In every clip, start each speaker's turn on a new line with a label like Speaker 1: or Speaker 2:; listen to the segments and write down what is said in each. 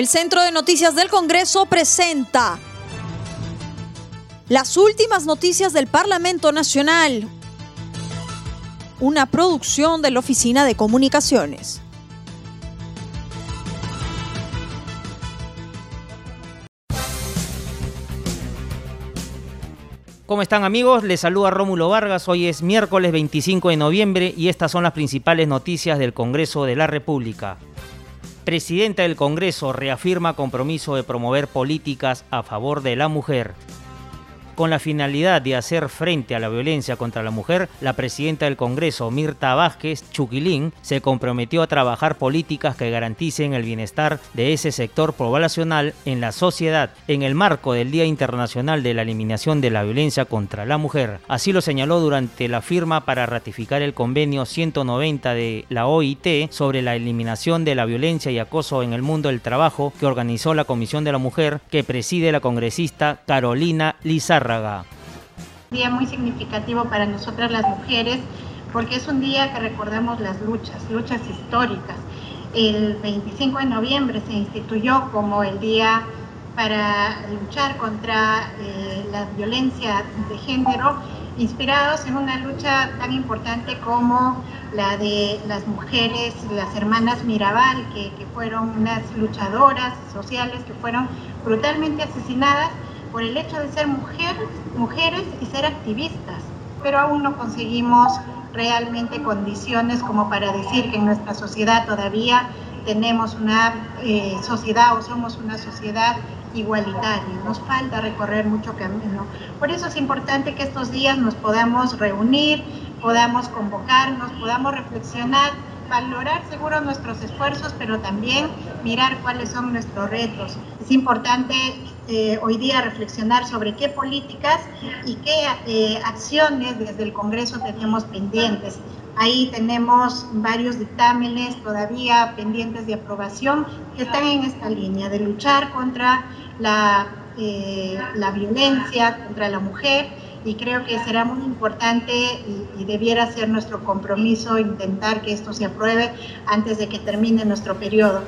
Speaker 1: El Centro de Noticias del Congreso presenta las últimas noticias del Parlamento Nacional, una producción de la Oficina de Comunicaciones.
Speaker 2: ¿Cómo están amigos? Les saluda Rómulo Vargas. Hoy es miércoles 25 de noviembre y estas son las principales noticias del Congreso de la República. Presidenta del Congreso reafirma compromiso de promover políticas a favor de la mujer. Con la finalidad de hacer frente a la violencia contra la mujer, la presidenta del Congreso, Mirta Vázquez Chuquilín, se comprometió a trabajar políticas que garanticen el bienestar de ese sector poblacional en la sociedad en el marco del Día Internacional de la Eliminación de la Violencia contra la Mujer. Así lo señaló durante la firma para ratificar el convenio 190 de la OIT sobre la eliminación de la violencia y acoso en el mundo del trabajo que organizó la Comisión de la Mujer que preside la congresista Carolina Lizarra. Un
Speaker 3: día muy significativo para nosotras las mujeres porque es un día que recordamos las luchas, luchas históricas. El 25 de noviembre se instituyó como el día para luchar contra eh, la violencia de género, inspirados en una lucha tan importante como la de las mujeres, las hermanas Mirabal, que fueron unas luchadoras sociales que fueron brutalmente asesinadas por el hecho de ser mujeres, mujeres y ser activistas, pero aún no conseguimos realmente condiciones como para decir que en nuestra sociedad todavía tenemos una eh, sociedad o somos una sociedad igualitaria. Nos falta recorrer mucho camino. Por eso es importante que estos días nos podamos reunir, podamos convocarnos, podamos reflexionar, valorar seguro nuestros esfuerzos, pero también mirar cuáles son nuestros retos. Es importante eh, hoy día reflexionar sobre qué políticas y qué eh, acciones desde el Congreso tenemos pendientes. Ahí tenemos varios dictámenes todavía pendientes de aprobación que están en esta línea de luchar contra la, eh, la violencia contra la mujer y creo que será muy importante y, y, debiera ser nuestro compromiso intentar que esto se apruebe antes de que termine nuestro periodo.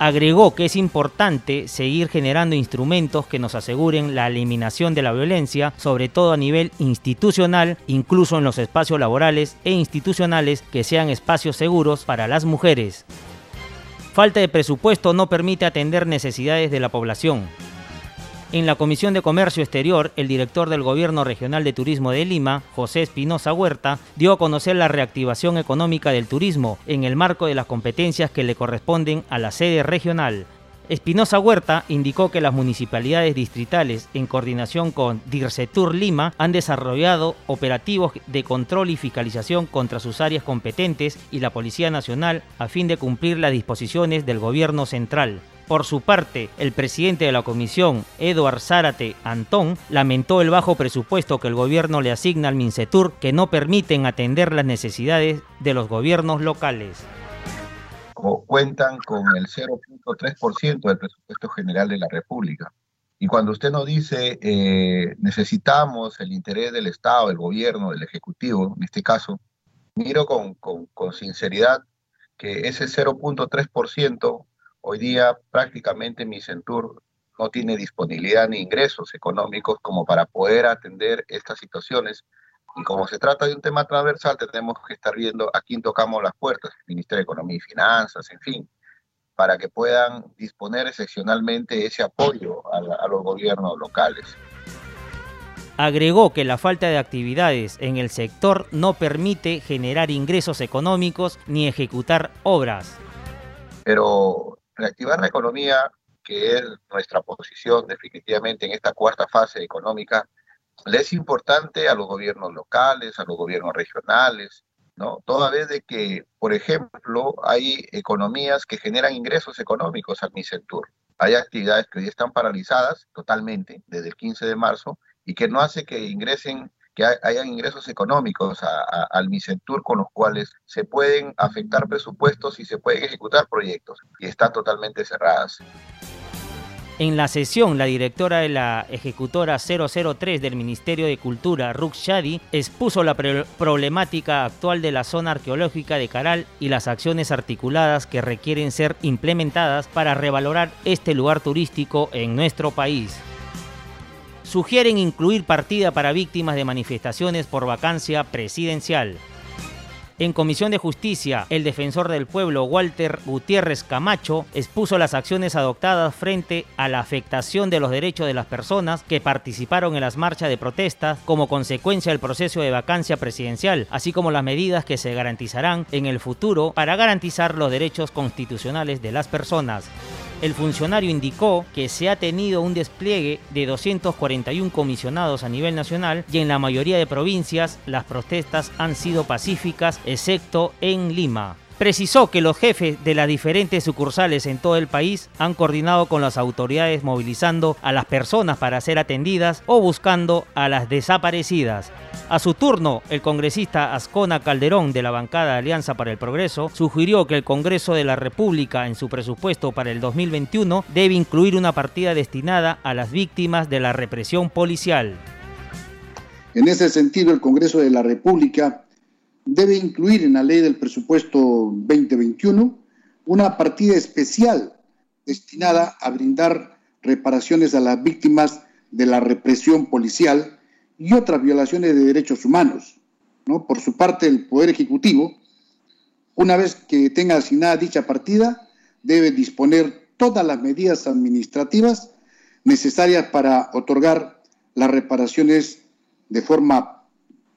Speaker 2: Agregó que es importante seguir generando instrumentos que nos aseguren la eliminación de la violencia, sobre todo a nivel institucional, incluso en los espacios laborales e institucionales que sean espacios seguros para las mujeres. Falta de presupuesto no permite atender necesidades de la población. En la Comisión de Comercio Exterior, el director del Gobierno Regional de Turismo de Lima, José Espinosa Huerta, dio a conocer la reactivación económica del turismo en el marco de las competencias que le corresponden a la sede regional. Espinosa Huerta indicó que las municipalidades distritales, en coordinación con DIRCETUR Lima, han desarrollado operativos de control y fiscalización contra sus áreas competentes y la Policía Nacional a fin de cumplir las disposiciones del Gobierno Central. Por su parte, el presidente de la comisión, Eduard Zárate Antón, lamentó el bajo presupuesto que el gobierno le asigna al Mincetur que no permiten atender las necesidades de los gobiernos locales.
Speaker 4: Cuentan con el 0.3% del presupuesto general de la República. Y cuando usted nos dice eh, necesitamos el interés del Estado, del gobierno, del Ejecutivo, en este caso, miro con, con, con sinceridad que ese 0.3% Hoy día prácticamente mi Centur no tiene disponibilidad ni ingresos económicos como para poder atender estas situaciones. Y como se trata de un tema transversal, tenemos que estar viendo a quién tocamos las puertas, el Ministerio de Economía y Finanzas, en fin, para que puedan disponer excepcionalmente ese apoyo a, a los gobiernos locales.
Speaker 2: Agregó que la falta de actividades en el sector no permite generar ingresos económicos ni ejecutar obras.
Speaker 4: Pero reactivar la economía, que es nuestra posición definitivamente en esta cuarta fase económica, le es importante a los gobiernos locales, a los gobiernos regionales, ¿no? Toda vez de que, por ejemplo, hay economías que generan ingresos económicos al MICENTUR. Hay actividades que hoy están paralizadas totalmente desde el 15 de marzo y que no hace que ingresen que hayan ingresos económicos al MICENTUR con los cuales se pueden afectar presupuestos y se pueden ejecutar proyectos y están totalmente cerradas.
Speaker 2: En la sesión, la directora de la ejecutora 003 del Ministerio de Cultura, Rux Shadi, expuso la problemática actual de la zona arqueológica de Caral y las acciones articuladas que requieren ser implementadas para revalorar este lugar turístico en nuestro país sugieren incluir partida para víctimas de manifestaciones por vacancia presidencial. En Comisión de Justicia, el defensor del pueblo Walter Gutiérrez Camacho expuso las acciones adoptadas frente a la afectación de los derechos de las personas que participaron en las marchas de protesta como consecuencia del proceso de vacancia presidencial, así como las medidas que se garantizarán en el futuro para garantizar los derechos constitucionales de las personas. El funcionario indicó que se ha tenido un despliegue de 241 comisionados a nivel nacional y en la mayoría de provincias las protestas han sido pacíficas, excepto en Lima. Precisó que los jefes de las diferentes sucursales en todo el país han coordinado con las autoridades movilizando a las personas para ser atendidas o buscando a las desaparecidas. A su turno, el congresista Ascona Calderón de la bancada Alianza para el Progreso sugirió que el Congreso de la República en su presupuesto para el 2021 debe incluir una partida destinada a las víctimas de la represión policial.
Speaker 5: En ese sentido, el Congreso de la República debe incluir en la ley del presupuesto 2021 una partida especial destinada a brindar reparaciones a las víctimas de la represión policial y otras violaciones de derechos humanos. ¿no? Por su parte, el Poder Ejecutivo, una vez que tenga asignada dicha partida, debe disponer todas las medidas administrativas necesarias para otorgar las reparaciones de forma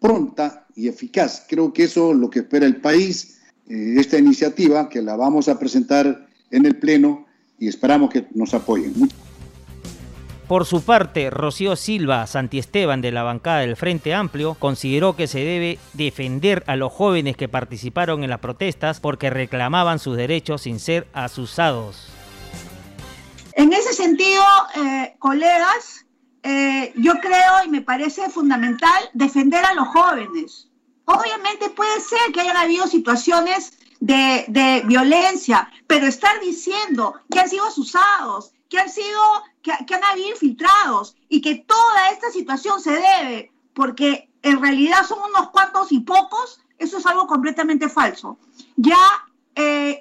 Speaker 5: pronta y eficaz. Creo que eso es lo que espera el país, eh, esta iniciativa que la vamos a presentar en el Pleno y esperamos que nos apoyen.
Speaker 2: Por su parte, Rocío Silva Santiesteban de la bancada del Frente Amplio consideró que se debe defender a los jóvenes que participaron en las protestas porque reclamaban sus derechos sin ser asusados.
Speaker 6: En ese sentido, eh, colegas, eh, yo creo y me parece fundamental defender a los jóvenes. Obviamente puede ser que hayan habido situaciones de, de, violencia, pero estar diciendo que han sido asusados, que han sido, que, han habido infiltrados y que toda esta situación se debe porque en realidad son unos cuantos y pocos, eso es algo completamente falso. Ya eh,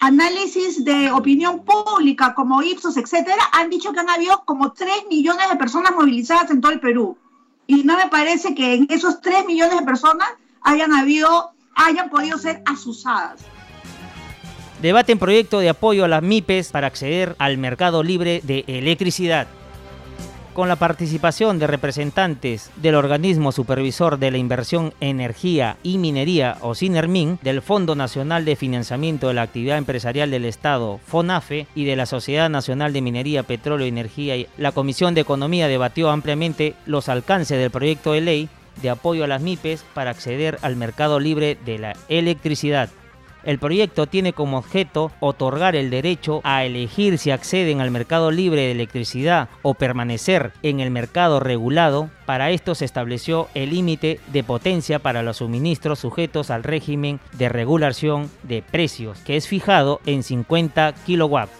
Speaker 6: análisis de opinión pública como Ipsos, etcétera, han dicho que han habido como 3 millones de personas movilizadas en todo el Perú. Y no me parece que en esos 3 millones de personas hayan habido, hayan podido ser asusadas.
Speaker 2: Debaten proyecto de apoyo a las MIPES para acceder al mercado libre de electricidad. Con la participación de representantes del organismo supervisor de la inversión energía y minería o SINERMIN, del Fondo Nacional de Financiamiento de la Actividad Empresarial del Estado, FONAFE, y de la Sociedad Nacional de Minería, Petróleo y Energía, la Comisión de Economía debatió ampliamente los alcances del proyecto de ley de apoyo a las MIPES para acceder al mercado libre de la electricidad. El proyecto tiene como objeto otorgar el derecho a elegir si acceden al mercado libre de electricidad o permanecer en el mercado regulado. Para esto se estableció el límite de potencia para los suministros sujetos al régimen de regulación de precios, que es fijado en 50 kilowatts.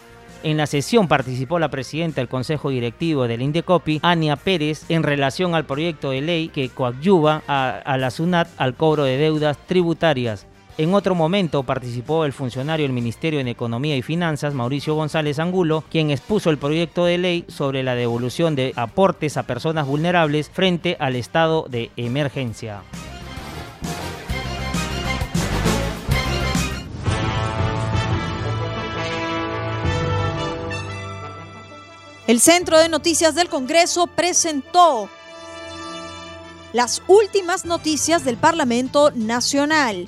Speaker 2: En la sesión participó la presidenta del Consejo Directivo del Indecopi, Ania Pérez, en relación al proyecto de ley que coadyuva a, a la SUNAT al cobro de deudas tributarias. En otro momento participó el funcionario del Ministerio de Economía y Finanzas, Mauricio González Angulo, quien expuso el proyecto de ley sobre la devolución de aportes a personas vulnerables frente al estado de emergencia.
Speaker 1: El Centro de Noticias del Congreso presentó las últimas noticias del Parlamento Nacional